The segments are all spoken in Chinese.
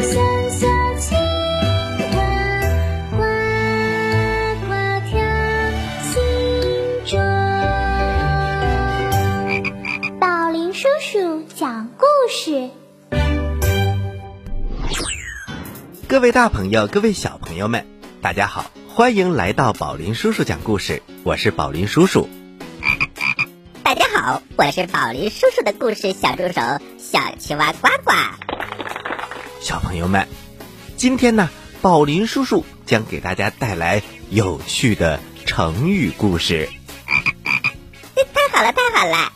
小青蛙，呱呱跳，宝林叔叔讲故事。各位大朋友，各位小朋友们，大家好，欢迎来到宝林叔叔讲故事。我是宝林叔叔。大家好，我是宝林叔叔的故事小助手小青蛙呱呱。小朋友们，今天呢，宝林叔叔将给大家带来有趣的成语故事。太好了，太好了！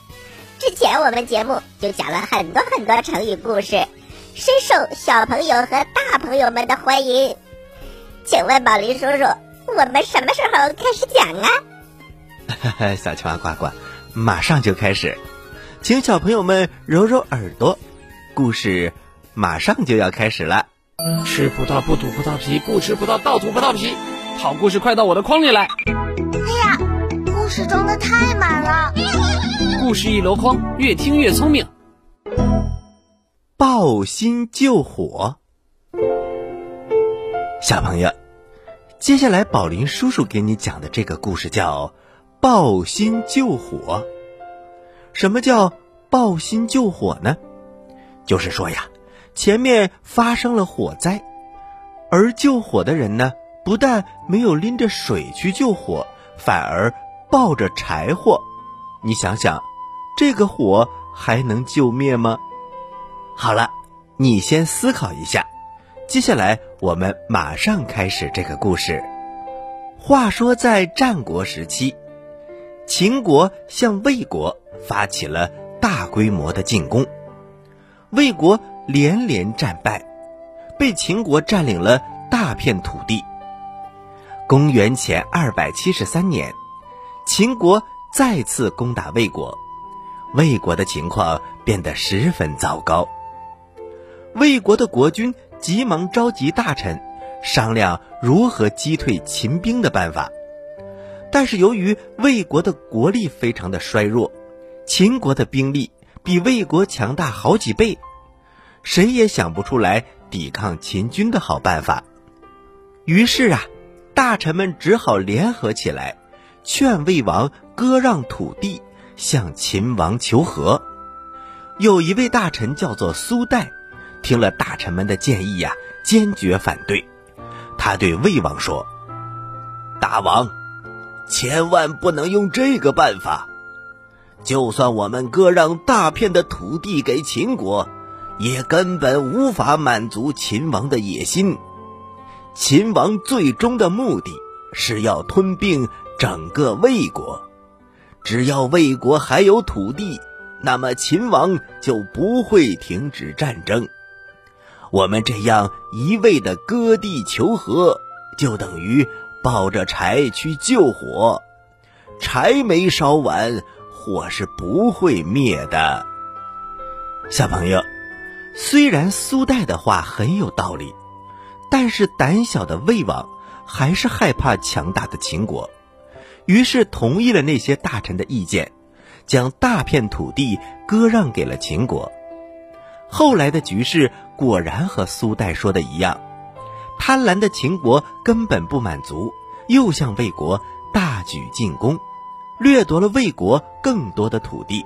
之前我们节目就讲了很多很多成语故事。深受小朋友和大朋友们的欢迎，请问宝林叔叔，我们什么时候开始讲啊？小青蛙呱呱，马上就开始，请小朋友们揉揉耳朵，故事马上就要开始了。吃葡萄不吐葡萄皮，不吃葡萄倒吐葡萄皮。好故事快到我的筐里来！哎呀，故事装的太满了，故事一箩筐，越听越聪明。抱薪救火，小朋友，接下来宝林叔叔给你讲的这个故事叫“抱薪救火”。什么叫抱薪救火呢？就是说呀，前面发生了火灾，而救火的人呢，不但没有拎着水去救火，反而抱着柴火。你想想，这个火还能救灭吗？好了，你先思考一下。接下来我们马上开始这个故事。话说在战国时期，秦国向魏国发起了大规模的进攻，魏国连连战败，被秦国占领了大片土地。公元前二百七十三年，秦国再次攻打魏国，魏国的情况变得十分糟糕。魏国的国君急忙召集大臣，商量如何击退秦兵的办法。但是由于魏国的国力非常的衰弱，秦国的兵力比魏国强大好几倍，谁也想不出来抵抗秦军的好办法。于是啊，大臣们只好联合起来，劝魏王割让土地，向秦王求和。有一位大臣叫做苏代。听了大臣们的建议呀，坚决反对。他对魏王说：“大王，千万不能用这个办法。就算我们割让大片的土地给秦国，也根本无法满足秦王的野心。秦王最终的目的是要吞并整个魏国。只要魏国还有土地，那么秦王就不会停止战争。”我们这样一味的割地求和，就等于抱着柴去救火，柴没烧完，火是不会灭的。小朋友，虽然苏代的话很有道理，但是胆小的魏王还是害怕强大的秦国，于是同意了那些大臣的意见，将大片土地割让给了秦国。后来的局势果然和苏代说的一样，贪婪的秦国根本不满足，又向魏国大举进攻，掠夺了魏国更多的土地。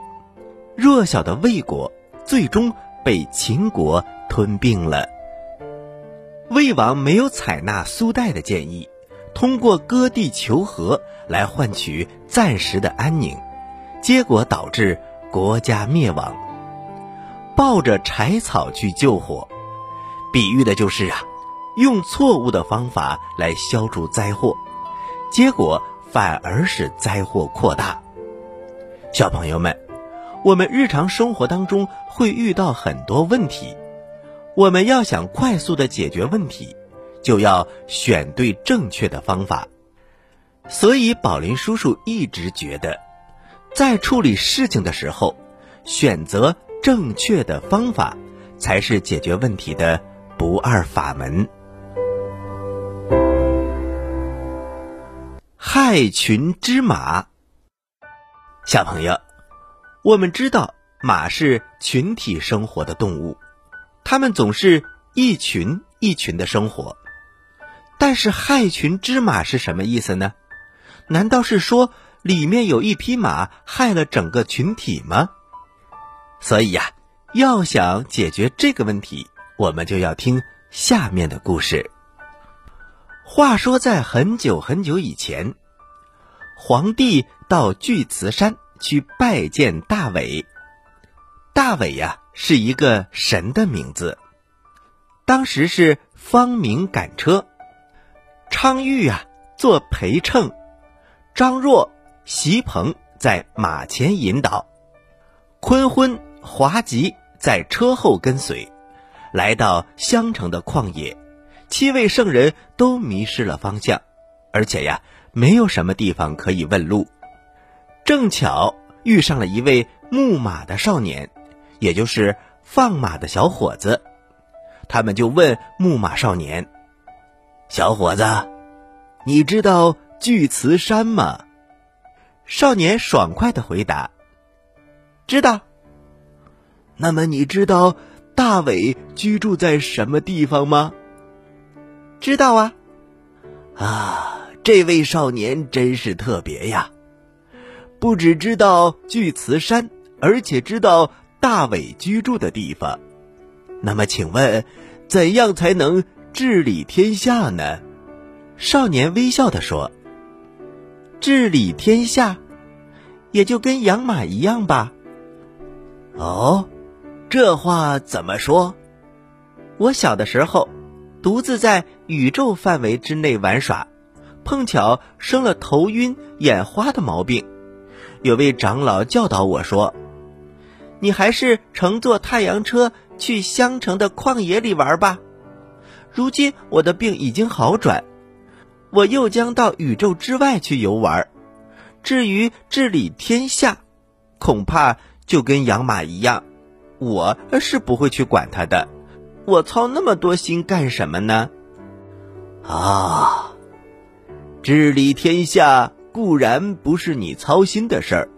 弱小的魏国最终被秦国吞并了。魏王没有采纳苏代的建议，通过割地求和来换取暂时的安宁，结果导致国家灭亡。抱着柴草去救火，比喻的就是啊，用错误的方法来消除灾祸，结果反而使灾祸扩大。小朋友们，我们日常生活当中会遇到很多问题，我们要想快速的解决问题，就要选对正确的方法。所以宝林叔叔一直觉得，在处理事情的时候，选择。正确的方法才是解决问题的不二法门。害群之马，小朋友，我们知道马是群体生活的动物，它们总是一群一群的生活。但是害群之马是什么意思呢？难道是说里面有一匹马害了整个群体吗？所以呀，要想解决这个问题，我们就要听下面的故事。话说，在很久很久以前，皇帝到巨慈山去拜见大伟。大伟呀，是一个神的名字。当时是方明赶车，昌玉啊做陪衬，张若、席鹏在马前引导，坤昏、华吉在车后跟随，来到襄城的旷野。七位圣人都迷失了方向，而且呀，没有什么地方可以问路。正巧遇上了一位牧马的少年，也就是放马的小伙子。他们就问牧马少年：“小伙子，你知道巨慈山吗？”少年爽快的回答：“知道。”那么你知道大伟居住在什么地方吗？知道啊，啊，这位少年真是特别呀！不只知道巨慈山，而且知道大伟居住的地方。那么，请问，怎样才能治理天下呢？少年微笑的说：“治理天下，也就跟养马一样吧。”哦，这话怎么说？我小的时候。独自在宇宙范围之内玩耍，碰巧生了头晕眼花的毛病。有位长老教导我说：“你还是乘坐太阳车去襄城的旷野里玩吧。”如今我的病已经好转，我又将到宇宙之外去游玩。至于治理天下，恐怕就跟养马一样，我是不会去管它的。我操那么多心干什么呢？啊，治理天下固然不是你操心的事儿。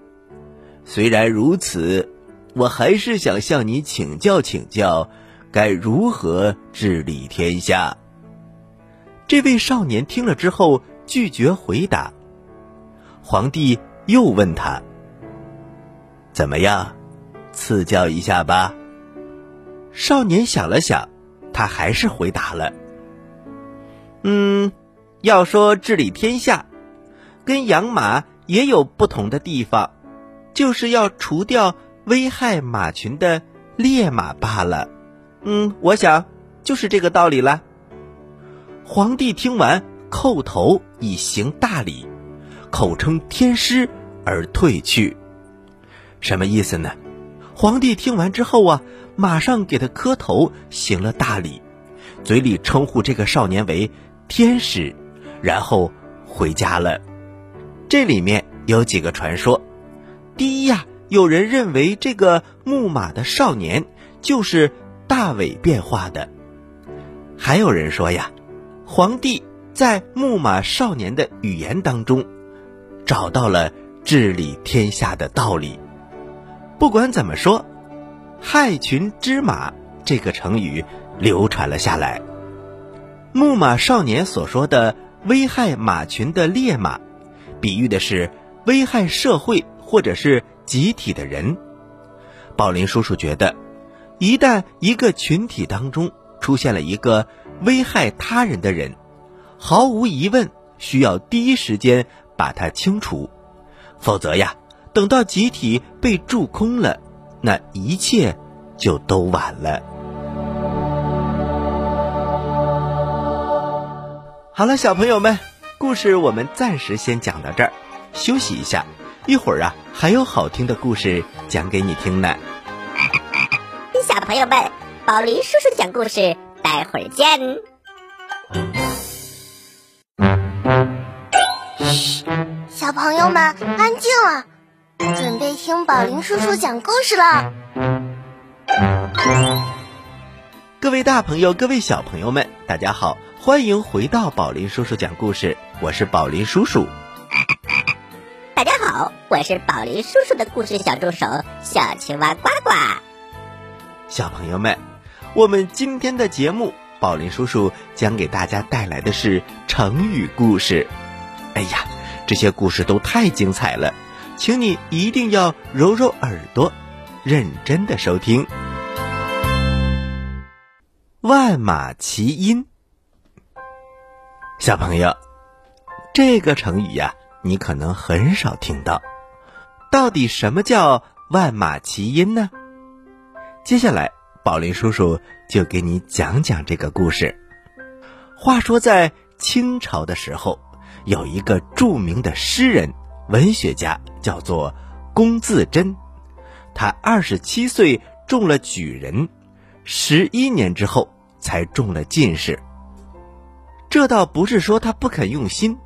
虽然如此，我还是想向你请教请教，该如何治理天下。这位少年听了之后拒绝回答。皇帝又问他：“怎么样，赐教一下吧？”少年想了想，他还是回答了：“嗯，要说治理天下，跟养马也有不同的地方，就是要除掉危害马群的烈马罢了。嗯，我想就是这个道理了。”皇帝听完，叩头以行大礼，口称天师而退去。什么意思呢？皇帝听完之后啊。马上给他磕头，行了大礼，嘴里称呼这个少年为天使，然后回家了。这里面有几个传说：第一呀，有人认为这个牧马的少年就是大伟变化的；还有人说呀，皇帝在牧马少年的语言当中找到了治理天下的道理。不管怎么说。害群之马这个成语流传了下来。牧马少年所说的危害马群的烈马，比喻的是危害社会或者是集体的人。宝林叔叔觉得，一旦一个群体当中出现了一个危害他人的人，毫无疑问需要第一时间把他清除，否则呀，等到集体被蛀空了。那一切就都晚了。好了，小朋友们，故事我们暂时先讲到这儿，休息一下，一会儿啊还有好听的故事讲给你听呢。小朋友们，宝林叔叔讲故事，待会儿见。嘘，小朋友们安静了。准备听宝林叔叔讲故事了。各位大朋友，各位小朋友们，大家好，欢迎回到宝林叔叔讲故事。我是宝林叔叔。大家好，我是宝林叔叔的故事小助手小青蛙呱呱。小朋友们，我们今天的节目，宝林叔叔将给大家带来的是成语故事。哎呀，这些故事都太精彩了。请你一定要揉揉耳朵，认真的收听。万马齐喑。小朋友，这个成语呀，你可能很少听到。到底什么叫万马齐喑呢？接下来，宝林叔叔就给你讲讲这个故事。话说，在清朝的时候，有一个著名的诗人、文学家，叫做龚自珍。他二十七岁中了举人，十一年之后才中了进士。这倒不是说他不肯用心，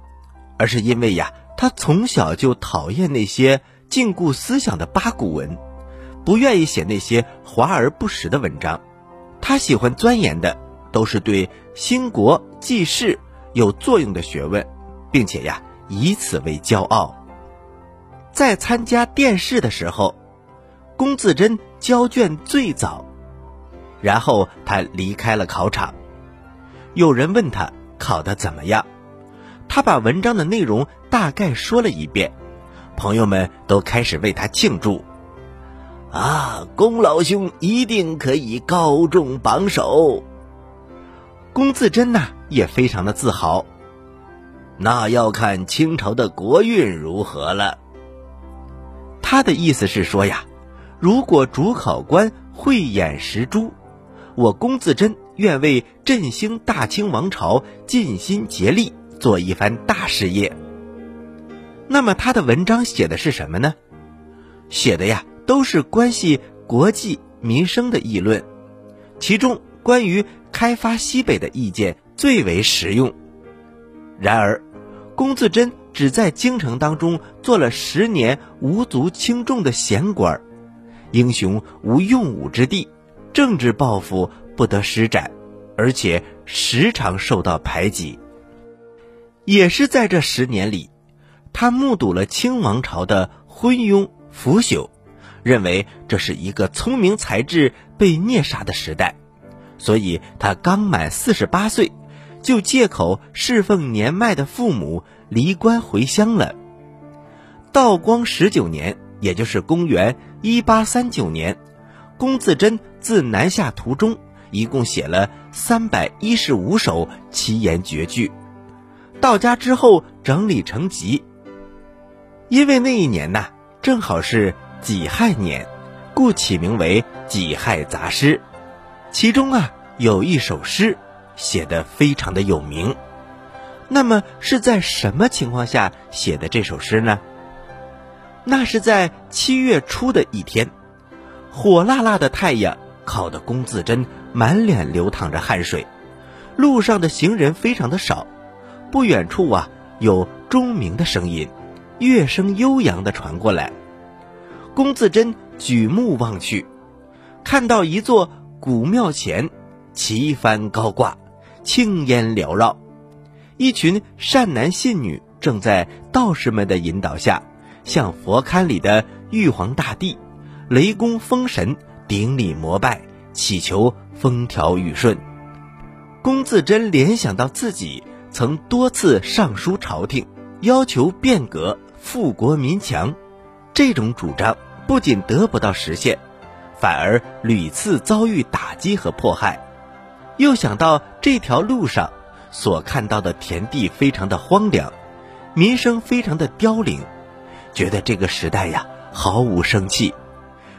而是因为呀，他从小就讨厌那些禁锢思想的八股文，不愿意写那些华而不实的文章。他喜欢钻研的都是对兴国济世有作用的学问，并且呀，以此为骄傲。在参加殿试的时候。龚自珍交卷最早，然后他离开了考场。有人问他考得怎么样，他把文章的内容大概说了一遍，朋友们都开始为他庆祝。啊，龚老兄一定可以高中榜首。龚自珍呐也非常的自豪。那要看清朝的国运如何了。他的意思是说呀。如果主考官慧眼识珠，我龚自珍愿为振兴大清王朝尽心竭力，做一番大事业。那么他的文章写的是什么呢？写的呀都是关系国计民生的议论，其中关于开发西北的意见最为实用。然而，龚自珍只在京城当中做了十年无足轻重的闲官。英雄无用武之地，政治抱负不得施展，而且时常受到排挤。也是在这十年里，他目睹了清王朝的昏庸腐朽，认为这是一个聪明才智被虐杀的时代，所以他刚满四十八岁，就借口侍奉年迈的父母离官回乡了。道光十九年，也就是公元。一八三九年，龚自珍自南下途中，一共写了三百一十五首奇言绝句。到家之后整理成集。因为那一年呐，正好是己亥年，故起名为《己亥杂诗》。其中啊，有一首诗写的非常的有名。那么是在什么情况下写的这首诗呢？那是在七月初的一天，火辣辣的太阳烤得龚自珍满脸流淌着汗水，路上的行人非常的少，不远处啊有钟鸣的声音，乐声悠扬的传过来。龚自珍举目望去，看到一座古庙前，旗幡高挂，青烟缭绕，一群善男信女正在道士们的引导下。向佛龛里的玉皇大帝、雷公风神顶礼膜拜，祈求风调雨顺。龚自珍联想到自己曾多次上书朝廷，要求变革、富国民强，这种主张不仅得不到实现，反而屡次遭遇打击和迫害。又想到这条路上所看到的田地非常的荒凉，民生非常的凋零。觉得这个时代呀毫无生气，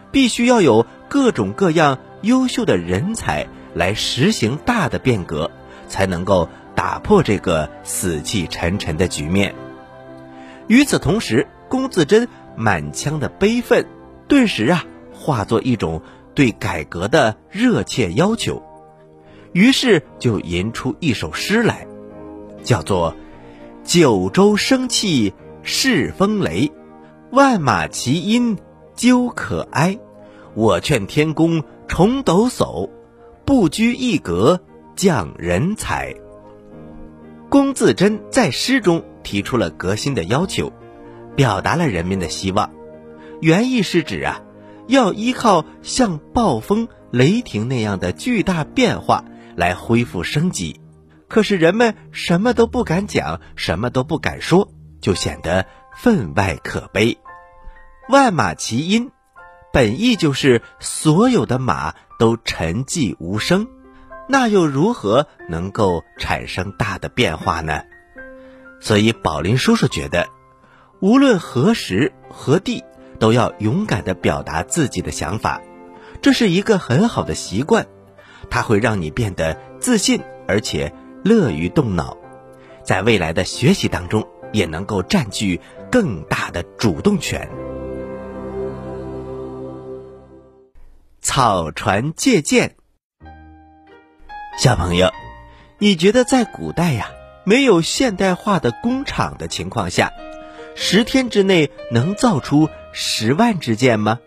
必须要有各种各样优秀的人才来实行大的变革，才能够打破这个死气沉沉的局面。与此同时，龚自珍满腔的悲愤，顿时啊化作一种对改革的热切要求，于是就吟出一首诗来，叫做《九州生气恃风雷》。万马齐喑究可哀，我劝天公重抖擞，不拘一格降人才。龚自珍在诗中提出了革新的要求，表达了人民的希望。原意是指啊，要依靠像暴风、雷霆那样的巨大变化来恢复生机。可是人们什么都不敢讲，什么都不敢说，就显得。分外可悲，万马齐喑，本意就是所有的马都沉寂无声。那又如何能够产生大的变化呢？所以宝林叔叔觉得，无论何时何地，都要勇敢地表达自己的想法，这是一个很好的习惯，它会让你变得自信，而且乐于动脑，在未来的学习当中也能够占据更大的主动权。草船借箭，小朋友，你觉得在古代呀？没有现代化的工厂的情况下，十天之内能造出十万支箭吗？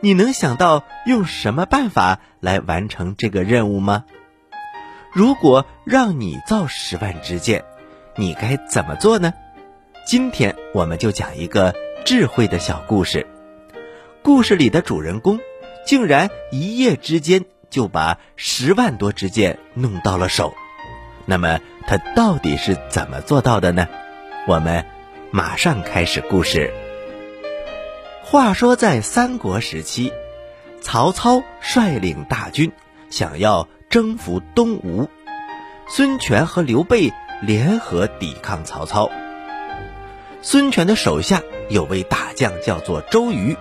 你能想到用什么办法来完成这个任务吗？如果让你造十万支箭，你该怎么做呢？今天我们就讲一个智慧的小故事。故事里的主人公竟然一夜之间就把十万多支箭弄到了手。那么他到底是怎么做到的呢？我们马上开始故事。话说在三国时期，曹操率领大军想要征服东吴，孙权和刘备联合抵抗曹操。孙权的手下有位大将叫做周瑜，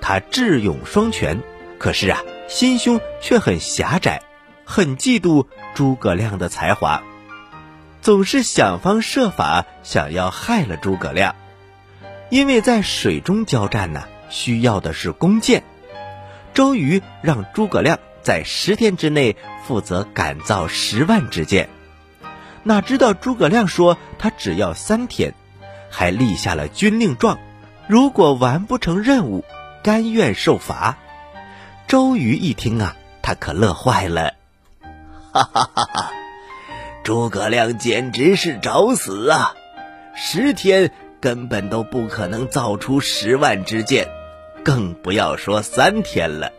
他智勇双全，可是啊，心胸却很狭窄，很嫉妒。诸葛亮的才华，总是想方设法想要害了诸葛亮，因为在水中交战呢，需要的是弓箭。周瑜让诸葛亮在十天之内负责赶造十万支箭，哪知道诸葛亮说他只要三天，还立下了军令状，如果完不成任务，甘愿受罚。周瑜一听啊，他可乐坏了。哈哈哈！哈诸葛亮简直是找死啊！十天根本都不可能造出十万支箭，更不要说三天了。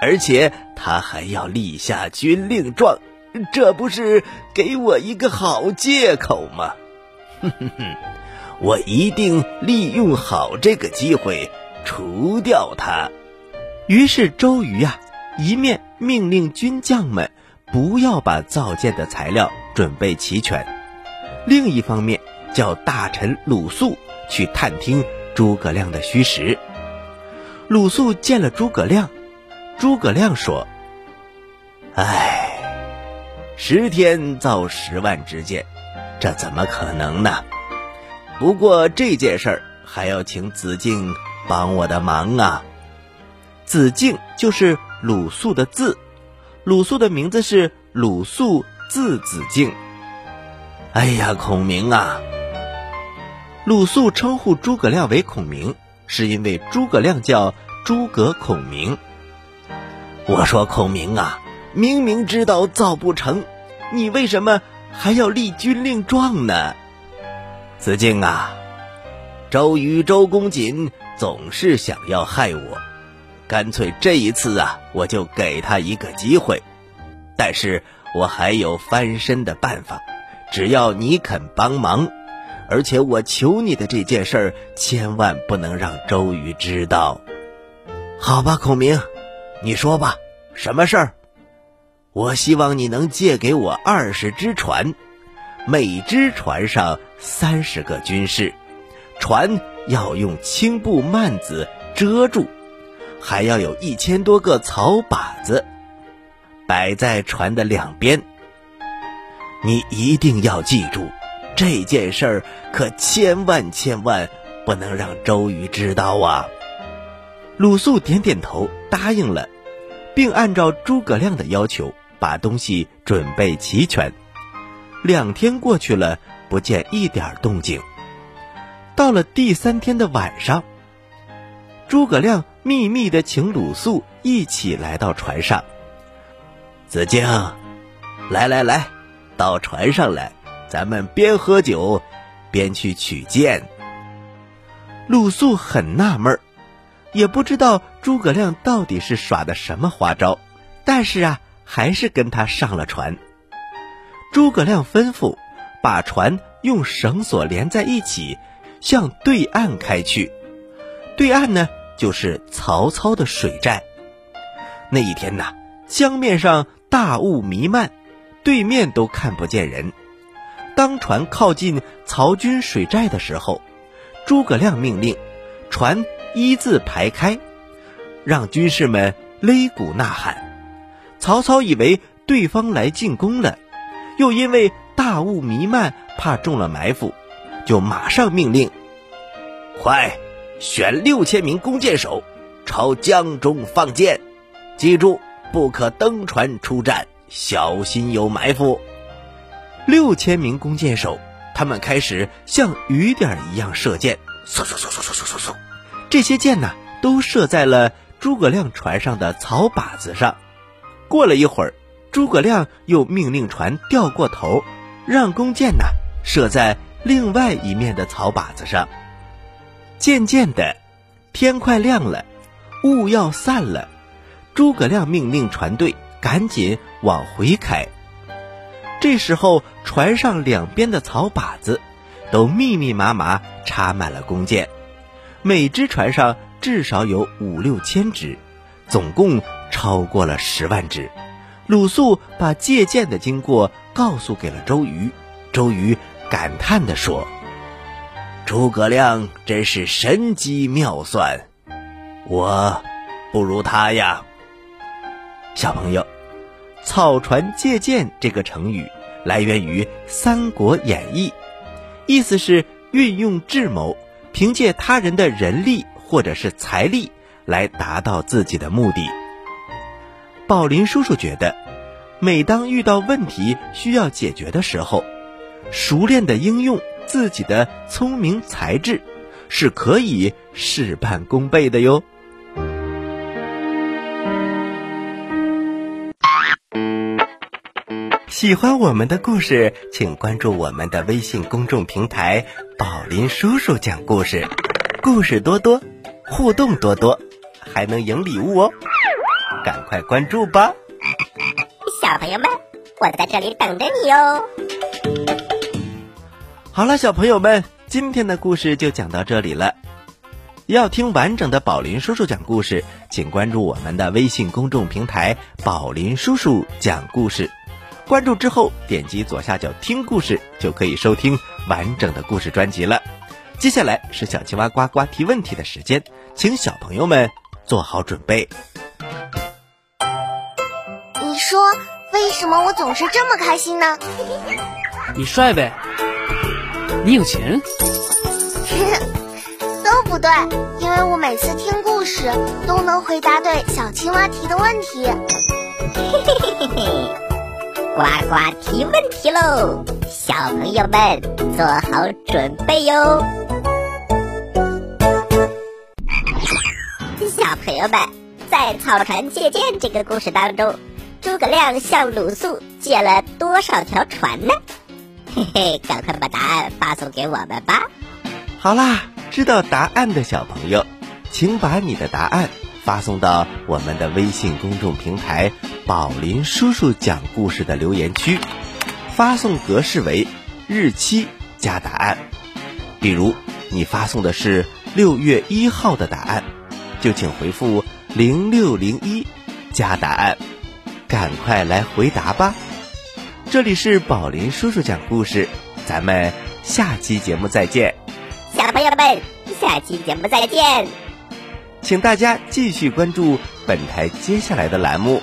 而且他还要立下军令状，这不是给我一个好借口吗？哼哼哼！我一定利用好这个机会除掉他。于是周瑜啊，一面命令军将们。不要把造箭的材料准备齐全。另一方面，叫大臣鲁肃去探听诸葛亮的虚实。鲁肃见了诸葛亮，诸葛亮说：“哎，十天造十万支箭，这怎么可能呢？不过这件事儿还要请子敬帮我的忙啊。”子敬就是鲁肃的字。鲁肃的名字是鲁肃，字子敬。哎呀，孔明啊！鲁肃称呼诸葛亮为孔明，是因为诸葛亮叫诸葛孔明。我说孔明啊，明明知道造不成，你为什么还要立军令状呢？子敬啊，周瑜、周公瑾总是想要害我。干脆这一次啊，我就给他一个机会，但是我还有翻身的办法，只要你肯帮忙，而且我求你的这件事儿千万不能让周瑜知道，好吧，孔明，你说吧，什么事儿？我希望你能借给我二十只船，每只船上三十个军士，船要用青布幔子遮住。还要有一千多个草靶子摆在船的两边。你一定要记住，这件事儿可千万千万不能让周瑜知道啊！鲁肃点点头，答应了，并按照诸葛亮的要求把东西准备齐全。两天过去了，不见一点动静。到了第三天的晚上，诸葛亮。秘密的请鲁肃一起来到船上。子敬，来来来，到船上来，咱们边喝酒边去取剑。鲁肃很纳闷儿，也不知道诸葛亮到底是耍的什么花招，但是啊，还是跟他上了船。诸葛亮吩咐，把船用绳索连在一起，向对岸开去。对岸呢？就是曹操的水寨。那一天呐，江面上大雾弥漫，对面都看不见人。当船靠近曹军水寨的时候，诸葛亮命令船一字排开，让军士们擂鼓呐喊。曹操以为对方来进攻了，又因为大雾弥漫，怕中了埋伏，就马上命令：快选六千名弓箭手，朝江中放箭。记住，不可登船出战，小心有埋伏。六千名弓箭手，他们开始像雨点一样射箭，嗖嗖嗖嗖嗖嗖嗖。这些箭呢，都射在了诸葛亮船上的草靶子上。过了一会儿，诸葛亮又命令船掉过头，让弓箭呢射在另外一面的草靶子上。渐渐的，天快亮了，雾要散了。诸葛亮命令船队赶紧往回开。这时候，船上两边的草靶子都密密麻麻插满了弓箭，每只船上至少有五六千支，总共超过了十万支。鲁肃把借箭的经过告诉给了周瑜，周瑜感叹地说：“诸葛亮真是神机妙算，我不如他呀。”小朋友。草船借箭这个成语来源于《三国演义》，意思是运用智谋，凭借他人的人力或者是财力来达到自己的目的。宝林叔叔觉得，每当遇到问题需要解决的时候，熟练的应用自己的聪明才智，是可以事半功倍的哟。喜欢我们的故事，请关注我们的微信公众平台“宝林叔叔讲故事”，故事多多，互动多多，还能赢礼物哦！赶快关注吧，小朋友们，我在这里等着你哟。好了，小朋友们，今天的故事就讲到这里了。要听完整的宝林叔叔讲故事，请关注我们的微信公众平台“宝林叔叔讲故事”。关注之后，点击左下角听故事，就可以收听完整的故事专辑了。接下来是小青蛙呱呱提问题的时间，请小朋友们做好准备。你说为什么我总是这么开心呢？你帅呗？你有钱？都不对，因为我每次听故事都能回答对小青蛙提的问题。嘿嘿嘿嘿嘿。呱呱提问题喽，小朋友们做好准备哟！小朋友们，在草船借箭这个故事当中，诸葛亮向鲁肃借了多少条船呢？嘿嘿，赶快把答案发送给我们吧！好啦，知道答案的小朋友，请把你的答案发送到我们的微信公众平台。宝林叔叔讲故事的留言区，发送格式为日期加答案。比如你发送的是六月一号的答案，就请回复零六零一加答案，赶快来回答吧。这里是宝林叔叔讲故事，咱们下期节目再见。小朋友们，下期节目再见。请大家继续关注本台接下来的栏目。